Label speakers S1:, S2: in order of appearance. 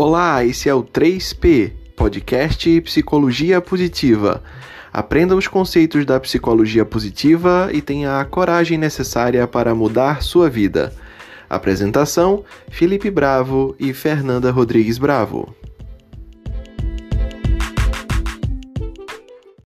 S1: Olá, esse é o 3P, podcast Psicologia Positiva. Aprenda os conceitos da psicologia positiva e tenha a coragem necessária para mudar sua vida. Apresentação: Felipe Bravo e Fernanda Rodrigues Bravo.